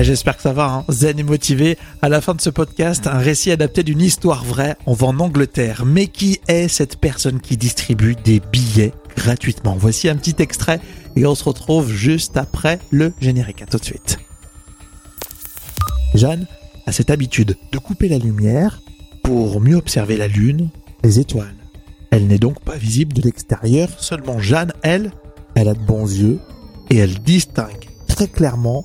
Eh, J'espère que ça va, hein. zen et motivé. À la fin de ce podcast, un récit adapté d'une histoire vraie. On va en Angleterre. Mais qui est cette personne qui distribue des billets gratuitement? Voici un petit extrait et on se retrouve juste après le générique. Tout de suite. Jeanne a cette habitude de couper la lumière pour mieux observer la lune, les étoiles. Elle n'est donc pas visible de l'extérieur, seulement Jeanne, elle, elle a de bons yeux et elle distingue très clairement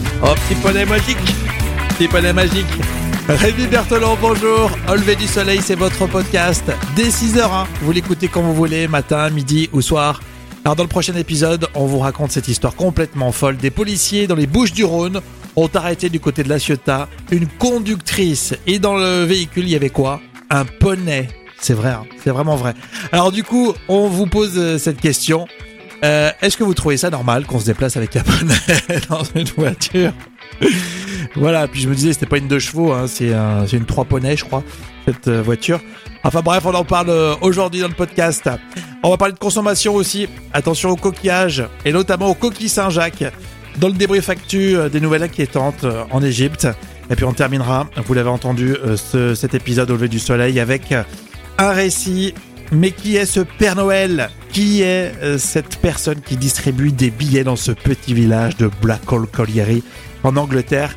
Oh, petit poney magique Petit poney magique Rémi Berthelon, bonjour Au lever du soleil, c'est votre podcast. Dès 6h, vous l'écoutez quand vous voulez, matin, midi ou soir. Alors dans le prochain épisode, on vous raconte cette histoire complètement folle. Des policiers dans les Bouches du Rhône ont arrêté du côté de la Ciotat une conductrice. Et dans le véhicule, il y avait quoi? Un poney. C'est vrai, hein, c'est vraiment vrai. Alors du coup, on vous pose euh, cette question. Euh, Est-ce que vous trouvez ça normal qu'on se déplace avec un poney dans une voiture Voilà, puis je me disais, c'était pas une deux chevaux, hein, c'est un, c'est une trois poneys, je crois, cette euh, voiture. Enfin bref, on en parle euh, aujourd'hui dans le podcast. On va parler de consommation aussi. Attention aux coquillages, et notamment aux coquilles Saint-Jacques. Dans le débrief actu, des nouvelles inquiétantes en Égypte. Et puis on terminera, vous l'avez entendu, ce- cet épisode au lever du soleil avec un récit. Mais qui est ce Père Noël? Qui est euh, cette personne qui distribue des billets dans ce petit village de Blackhall Colliery en Angleterre?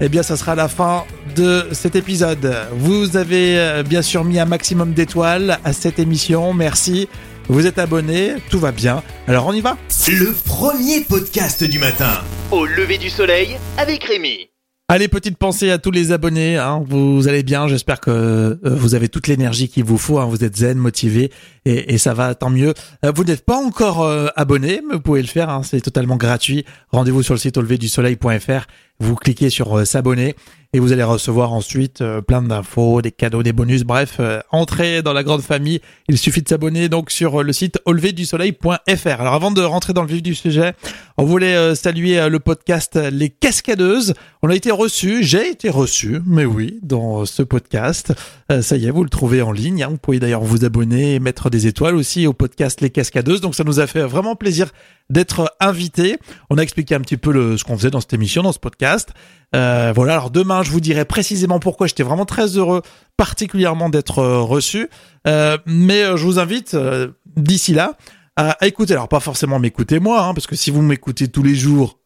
Eh bien, ça sera la fin de cet épisode. Vous avez euh, bien sûr mis un maximum d'étoiles à cette émission. Merci. Vous êtes abonné, tout va bien. Alors on y va Le premier podcast du matin. Au lever du soleil avec Rémi. Allez, petite pensée à tous les abonnés. hein. Vous allez bien. J'espère que euh, vous avez toute l'énergie qu'il vous faut. hein. Vous êtes zen, motivé et, ça va tant mieux. Euh, Vous n'êtes pas encore euh, abonné, mais vous pouvez le faire. hein. C'est totalement gratuit. Rendez-vous sur le site auleverdusoleil.fr. Vous cliquez sur s'abonner et vous allez recevoir ensuite euh, plein d'infos, des cadeaux, des bonus. Bref, euh, entrez dans la grande famille. Il suffit de s'abonner donc sur euh, le site auleverdusoleil.fr. Alors avant de rentrer dans le vif du sujet, on voulait saluer le podcast Les Cascadeuses. On a été reçu, j'ai été reçu, mais oui, dans ce podcast. Ça y est, vous le trouvez en ligne. hein. Vous pouvez d'ailleurs vous abonner et mettre des étoiles aussi au podcast Les Cascadeuses. Donc ça nous a fait vraiment plaisir d'être invités. On a expliqué un petit peu le, ce qu'on faisait dans cette émission, dans ce podcast. Euh, voilà, alors demain, je vous dirai précisément pourquoi j'étais vraiment très heureux, particulièrement d'être euh, reçu. Euh, mais euh, je vous invite, euh, d'ici là, à, à écouter. Alors pas forcément m'écouter moi, hein, parce que si vous m'écoutez tous les jours,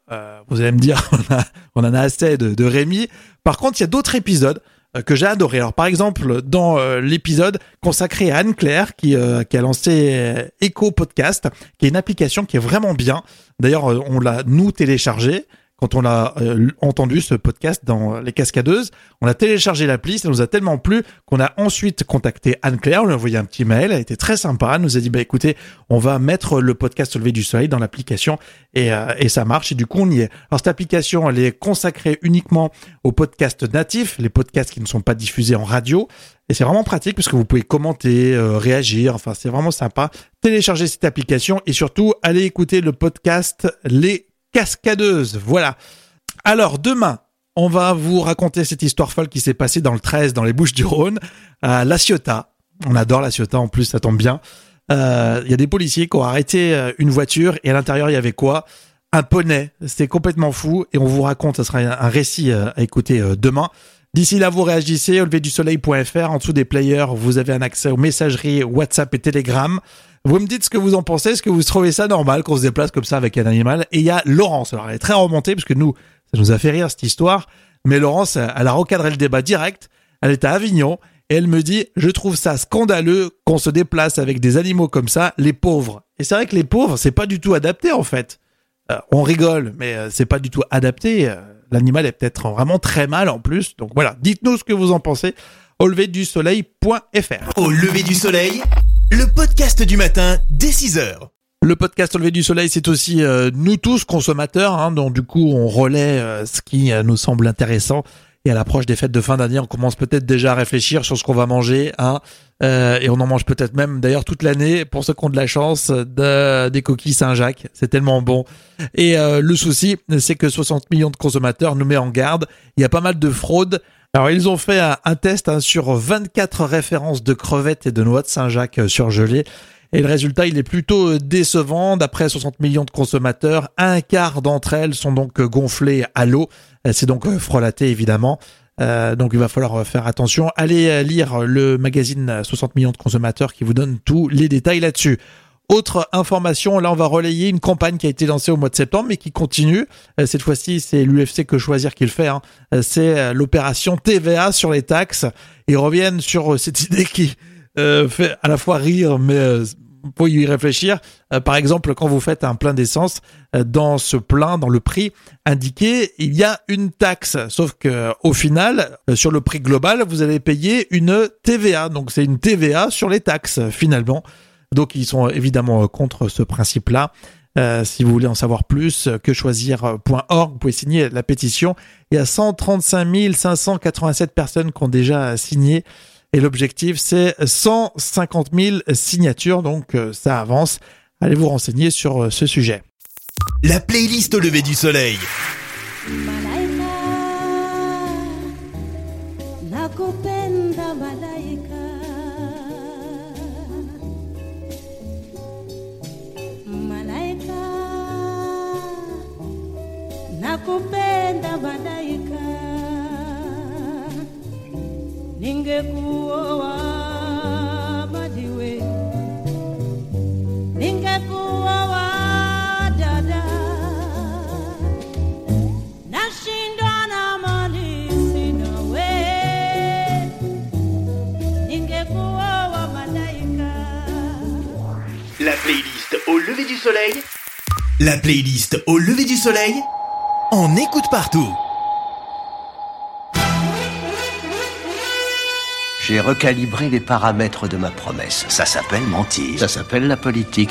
vous allez me dire on, a- on en a assez de, de Rémi. Par contre, il y a d'autres épisodes que j'ai adoré. Alors par exemple, dans l'épisode consacré à Anne-Claire qui, euh, qui a lancé euh, Echo Podcast, qui est une application qui est vraiment bien. D'ailleurs, on l'a nous téléchargé quand on a euh, entendu ce podcast dans les cascadeuses. On a téléchargé l'appli, ça nous a tellement plu qu'on a ensuite contacté Anne-Claire, on lui a envoyé un petit mail, elle était très sympa, elle nous a dit bah écoutez, on va mettre le podcast lever du soleil dans l'application et, euh, et ça marche et du coup on y est. Alors cette application elle est consacrée uniquement aux podcasts natifs, les podcasts qui ne sont pas diffusés en radio et c'est vraiment pratique parce que vous pouvez commenter, euh, réagir, enfin c'est vraiment sympa. Téléchargez cette application et surtout allez écouter le podcast Les Cascadeuses. Voilà. Alors demain, on va vous raconter cette histoire folle qui s'est passée dans le 13, dans les Bouches du Rhône, à La Ciotat. On adore La Ciotat en plus, ça tombe bien. Euh, Il y a des policiers qui ont arrêté euh, une voiture et à l'intérieur il y avait quoi? Un poney. C'était complètement fou et on vous raconte, ça sera un récit euh, à écouter demain. D'ici là, vous réagissez, au lever du soleil.fr. En dessous des players, vous avez un accès aux messageries WhatsApp et Telegram. Vous me dites ce que vous en pensez. Est-ce que vous trouvez ça normal qu'on se déplace comme ça avec un animal? Et il y a Laurence. Alors, elle est très remontée parce que nous, ça nous a fait rire cette histoire. Mais Laurence, elle a recadré le débat direct. Elle est à Avignon et elle me dit Je trouve ça scandaleux qu'on se déplace avec des animaux comme ça, les pauvres. Et c'est vrai que les pauvres, c'est pas du tout adapté en fait. Euh, on rigole, mais euh, c'est pas du tout adapté. Euh, L'animal est peut-être vraiment très mal en plus. Donc voilà, dites-nous ce que vous en pensez. Au lever du soleil.fr. Au lever du soleil, le podcast du matin dès 6h. Le podcast lever du soleil, c'est aussi euh, nous tous consommateurs, hein, donc du coup on relaie euh, ce qui euh, nous semble intéressant. Et à l'approche des fêtes de fin d'année, on commence peut-être déjà à réfléchir sur ce qu'on va manger, hein, et on en mange peut-être même d'ailleurs toute l'année pour ceux qui ont de la chance de, des coquilles Saint-Jacques. C'est tellement bon. Et le souci, c'est que 60 millions de consommateurs nous met en garde. Il y a pas mal de fraudes. Alors ils ont fait un, test hein, sur 24 références de crevettes et de noix de Saint-Jacques surgelées. Et le résultat, il est plutôt euh, décevant. D'après 60 millions de consommateurs, un quart d'entre elles sont donc euh, gonflées à l'eau. Euh, c'est donc frelaté, évidemment. donc il va falloir faire attention. Allez lire le magazine 60 millions de consommateurs qui vous donne tous les détails là-dessus. Autre information, là on va relayer une campagne qui a été lancée au mois de septembre mais qui continue. Cette fois-ci c'est l'UFC que choisir qui le fait. Hein. C'est l'opération TVA sur les taxes. Ils reviennent sur cette idée qui fait à la fois rire mais pour y réfléchir. Euh, par exemple, quand vous faites un plein d'essence, euh, dans ce plein, dans le prix indiqué, il y a une taxe. Sauf que au final, euh, sur le prix global, vous allez payer une TVA. Donc c'est une TVA sur les taxes finalement. Donc ils sont évidemment contre ce principe-là. si vous voulez en savoir plus, que choisir.org, vous pouvez signer la pétition. Il y a 135 587 personnes qui ont déjà signé. Et l'objectif, c'est 150 000 signatures, donc euh, ça avance. Allez vous renseigner sur euh, ce sujet. La playlist au lever du soleil. La playlist au lever du soleil. La playlist au lever du soleil On écoute partout J'ai recalibré les paramètres de ma promesse. Ça s'appelle mentir. Ça s'appelle la politique.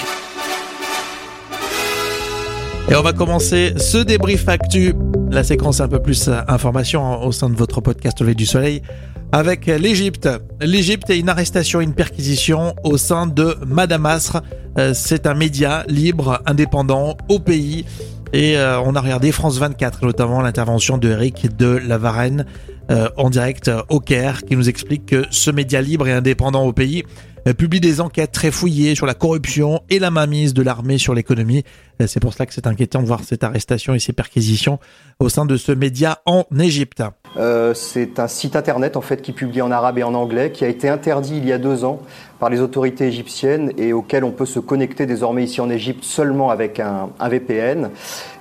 Et on va commencer ce débrief actu, la séquence un peu plus euh, information au sein de votre podcast Levé du Soleil, avec l'Égypte. L'Égypte est une arrestation, une perquisition au sein de Madame Asr. Euh, c'est un média libre, indépendant, au pays. Et euh, on a regardé France 24, notamment l'intervention de Eric de la Varenne euh, en direct euh, au Caire, qui nous explique que ce média libre et indépendant au pays publie des enquêtes très fouillées sur la corruption et la mainmise de l'armée sur l'économie. C'est pour cela que c'est inquiétant de voir cette arrestation et ces perquisitions au sein de ce média en Égypte. Euh, c'est un site internet en fait qui publie en arabe et en anglais, qui a été interdit il y a deux ans par les autorités égyptiennes et auquel on peut se connecter désormais ici en Égypte seulement avec un, VPN.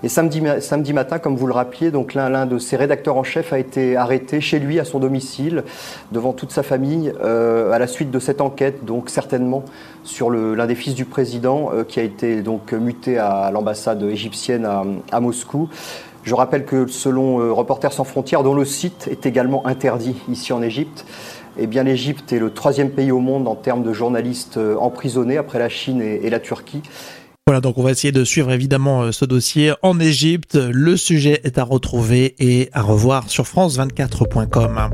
Et samedi, matin, comme vous le rappeliez, donc l'un de ses rédacteurs en chef a été arrêté chez lui à son domicile devant toute sa famille euh, à la suite de cette enquête, donc certainement sur l'un des fils du président euh, qui a été muté à l'ambassade égyptienne à Moscou. Je rappelle que selon euh, Reporters sans frontières, dont le site est également interdit ici en Égypte, eh bien l'Égypte est le troisième pays au monde en termes de journalistes euh, emprisonnés après la Chine et, la Turquie. Voilà, donc on va essayer de suivre évidemment euh, ce dossier en Égypte. Le sujet est à retrouver et à revoir sur france24.com.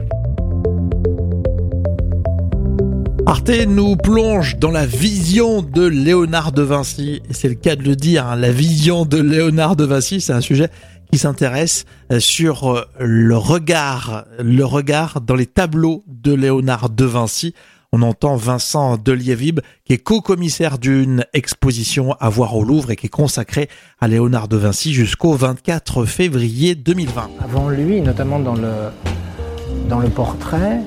Arte nous plonge dans la vision de Léonard de Vinci. C'est le cas de le dire, hein, la vision de Léonard de Vinci, c'est un sujet qui s'intéresse euh, sur euh, le regard, le regard dans les tableaux de Léonard de Vinci. On entend Vincent Delievib, qui est co-commissaire d'une exposition à voir au Louvre et qui est consacrée à Léonard de Vinci jusqu'au 24 février 2020. Avant lui, notamment dans le, dans le portrait,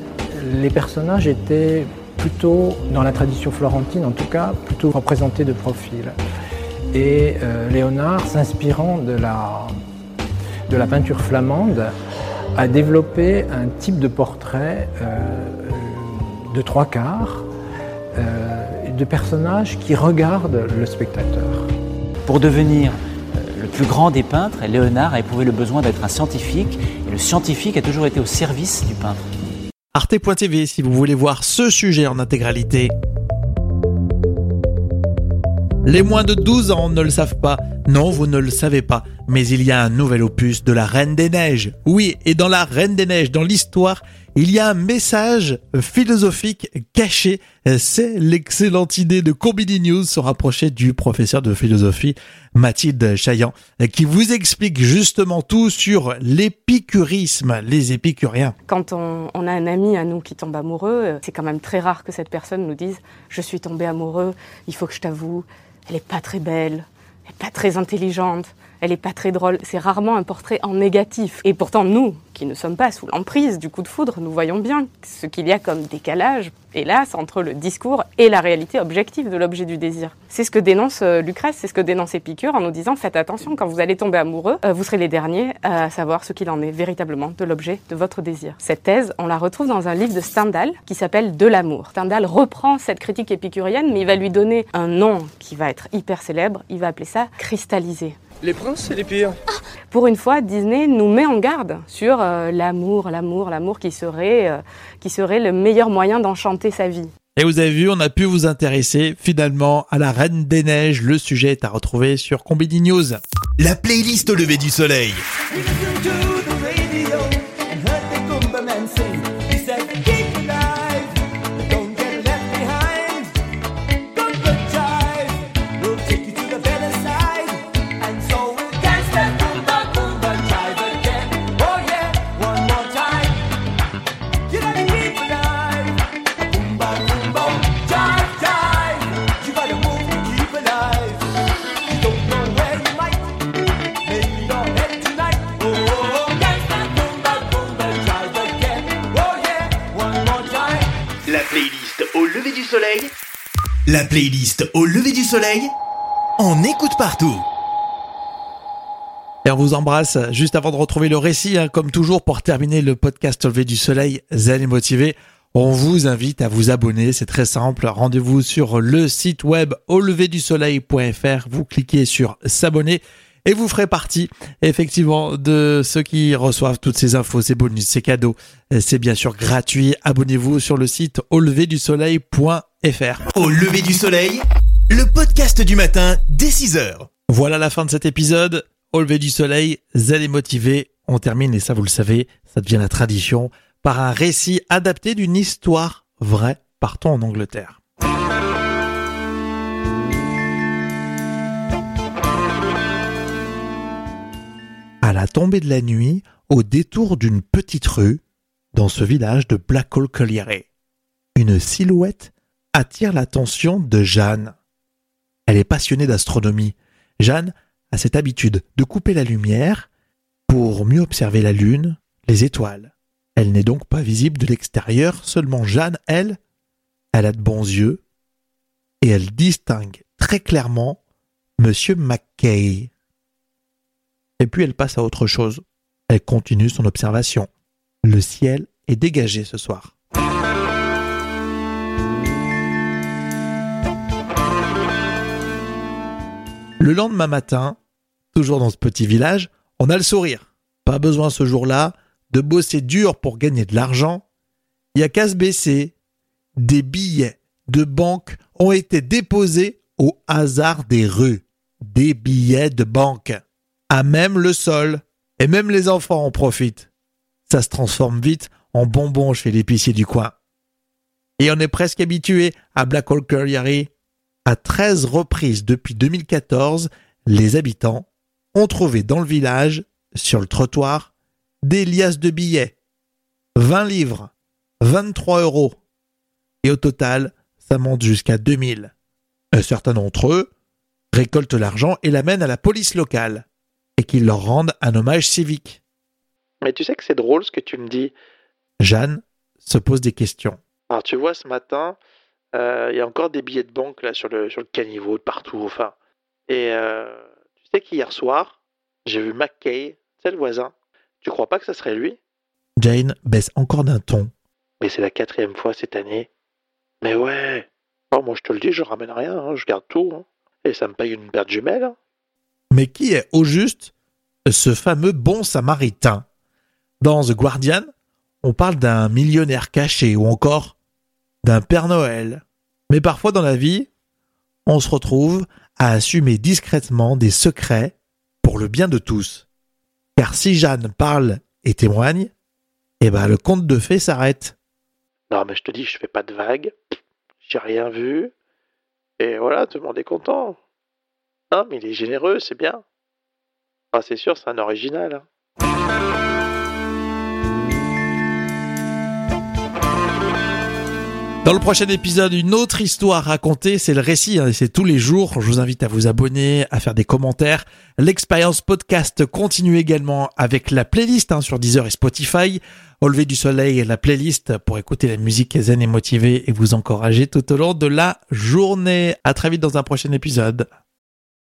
les personnages étaient plutôt, dans la tradition florentine en tout cas, plutôt représentés de profil. Et euh, Léonard, s'inspirant de la, de la peinture flamande a développé un type de portrait euh, de trois quarts euh, de personnages qui regardent le spectateur. Pour devenir euh, le plus grand des peintres, Léonard a éprouvé le besoin d'être un scientifique et le scientifique a toujours été au service du peintre. Arte.tv si vous voulez voir ce sujet en intégralité. Les moins de 12 ans ne le savent pas. Non, vous ne le savez pas. Mais il y a un nouvel opus de la Reine des Neiges. Oui, et dans la Reine des Neiges, dans l'histoire, il y a un message philosophique caché. C'est l'excellente idée de Combini News se rapprocher du professeur de philosophie Mathilde Chaillan qui vous explique justement tout sur l'épicurisme, les épicuriens. Quand on, a un ami à nous qui tombe amoureux, c'est quand même très rare que cette personne nous dise Je suis tombé amoureux, il faut que je t'avoue, elle est pas très belle, elle est pas très intelligente, elle est pas très drôle. C'est rarement un portrait en négatif. Et pourtant, nous, qui ne sommes pas sous l'emprise du coup de foudre, nous voyons bien ce qu'il y a comme décalage, hélas, entre le discours et la réalité objective de l'objet du désir. C'est ce que dénonce euh, Lucrèce, c'est ce que dénonce Épicure en nous disant faites attention, quand vous allez tomber amoureux, euh, vous serez les derniers à savoir ce qu'il en est véritablement de l'objet de votre désir. Cette thèse, on la retrouve dans un livre de Stendhal qui s'appelle De l'amour. Stendhal reprend cette critique épicurienne, mais il va lui donner un nom qui va être hyper célèbre, il va appeler ça cristalliser. Les princes, c'est les pires. Pour une fois, Disney nous met en garde sur euh, l'amour, l'amour, l'amour qui serait, euh, qui serait le meilleur moyen d'enchanter sa vie. Et vous avez vu, on a pu vous intéresser finalement à la Reine des Neiges. Le sujet est à retrouver sur Combini News. La playlist au lever du soleil. Lever du soleil. La playlist au lever du soleil. On écoute partout. Et on vous embrasse juste avant de retrouver le récit, hein, comme toujours, pour terminer le podcast au lever du soleil, zen et motivé. On vous invite à vous abonner, c'est très simple. Rendez-vous sur le site web au lever du soleil.fr. Vous cliquez sur s'abonner et vous ferez partie effectivement de ceux qui reçoivent toutes ces infos, ces bonus, ces cadeaux. C'est bien sûr gratuit. Abonnez-vous sur le site au lever du soleil.fr. Au lever du soleil, le podcast du matin dès 6h. Voilà la fin de cet épisode. Au lever du soleil, zen et motivé. On termine, et ça vous le savez, ça devient la tradition, par un récit adapté d'une histoire vraie. Partons en Angleterre. À la tombée de la nuit, au détour d'une petite rue, dans ce village de Blackhall Colliery, une silhouette attire l'attention de Jeanne. Elle est passionnée d'astronomie. Jeanne a cette habitude de couper la lumière pour mieux observer la lune, les étoiles. Elle n'est donc pas visible de l'extérieur, seulement Jeanne, elle, elle a de bons yeux et elle distingue très clairement Monsieur Mackay. Et puis elle passe à autre chose. Elle continue son observation. Le ciel est dégagé ce soir. Le lendemain matin, toujours dans ce petit village, on a le sourire. Pas besoin ce jour-là de bosser dur pour gagner de l'argent. Il y a qu'à se baisser. Des billets de banque ont été déposés au hasard des rues. Des billets de banque. À même le sol. Et même les enfants en profitent. Ça se transforme vite en bonbons chez l'épicier du coin. Et on est presque habitué à Black Hole. À 13 reprises depuis 2014, les habitants ont trouvé dans le village, sur le trottoir, des liasses de billets. 20 livres, 23 euros. Et au total, ça monte jusqu'à 2000. Un certain d'entre eux récoltent l'argent et l'amènent à la police locale qu'ils leur rendent un hommage civique. Mais tu sais que c'est drôle ce que tu me dis. Jeanne se pose des questions. Alors tu vois, ce matin, euh, il y a encore des billets de banque là sur le, sur le caniveau, de partout, enfin. Et euh, tu sais qu'hier soir, j'ai vu McKay, c'est le voisin. Tu crois pas que ça serait lui? Jane baisse encore d'un ton. Mais c'est la quatrième fois cette année. Mais ouais. Oh, moi je te le dis, je ramène rien, hein, je garde tout. hein. Et ça me paye une paire de jumelles. hein. Mais qui est au juste ce fameux bon samaritain Dans The Guardian, on parle d'un millionnaire caché ou encore d'un Père Noël. Mais parfois dans la vie, on se retrouve à assumer discrètement des secrets pour le bien de tous. Car si Jeanne parle et témoigne, eh ben le conte de fées s'arrête. Non, mais je te dis, je fais pas de vagues. J'ai rien vu. Et voilà, tout le monde est content. Non, mais il est généreux, c'est bien. Ah, c'est sûr, c'est un original. hein. Dans le prochain épisode, une autre histoire racontée, c'est le récit, hein, c'est tous les jours. Je vous invite à vous abonner, à faire des commentaires. L'expérience podcast continue également avec la playlist hein, sur Deezer et Spotify. Au lever du soleil, la playlist pour écouter la musique zen et motivée et vous encourager tout au long de la journée. À très vite dans un prochain épisode.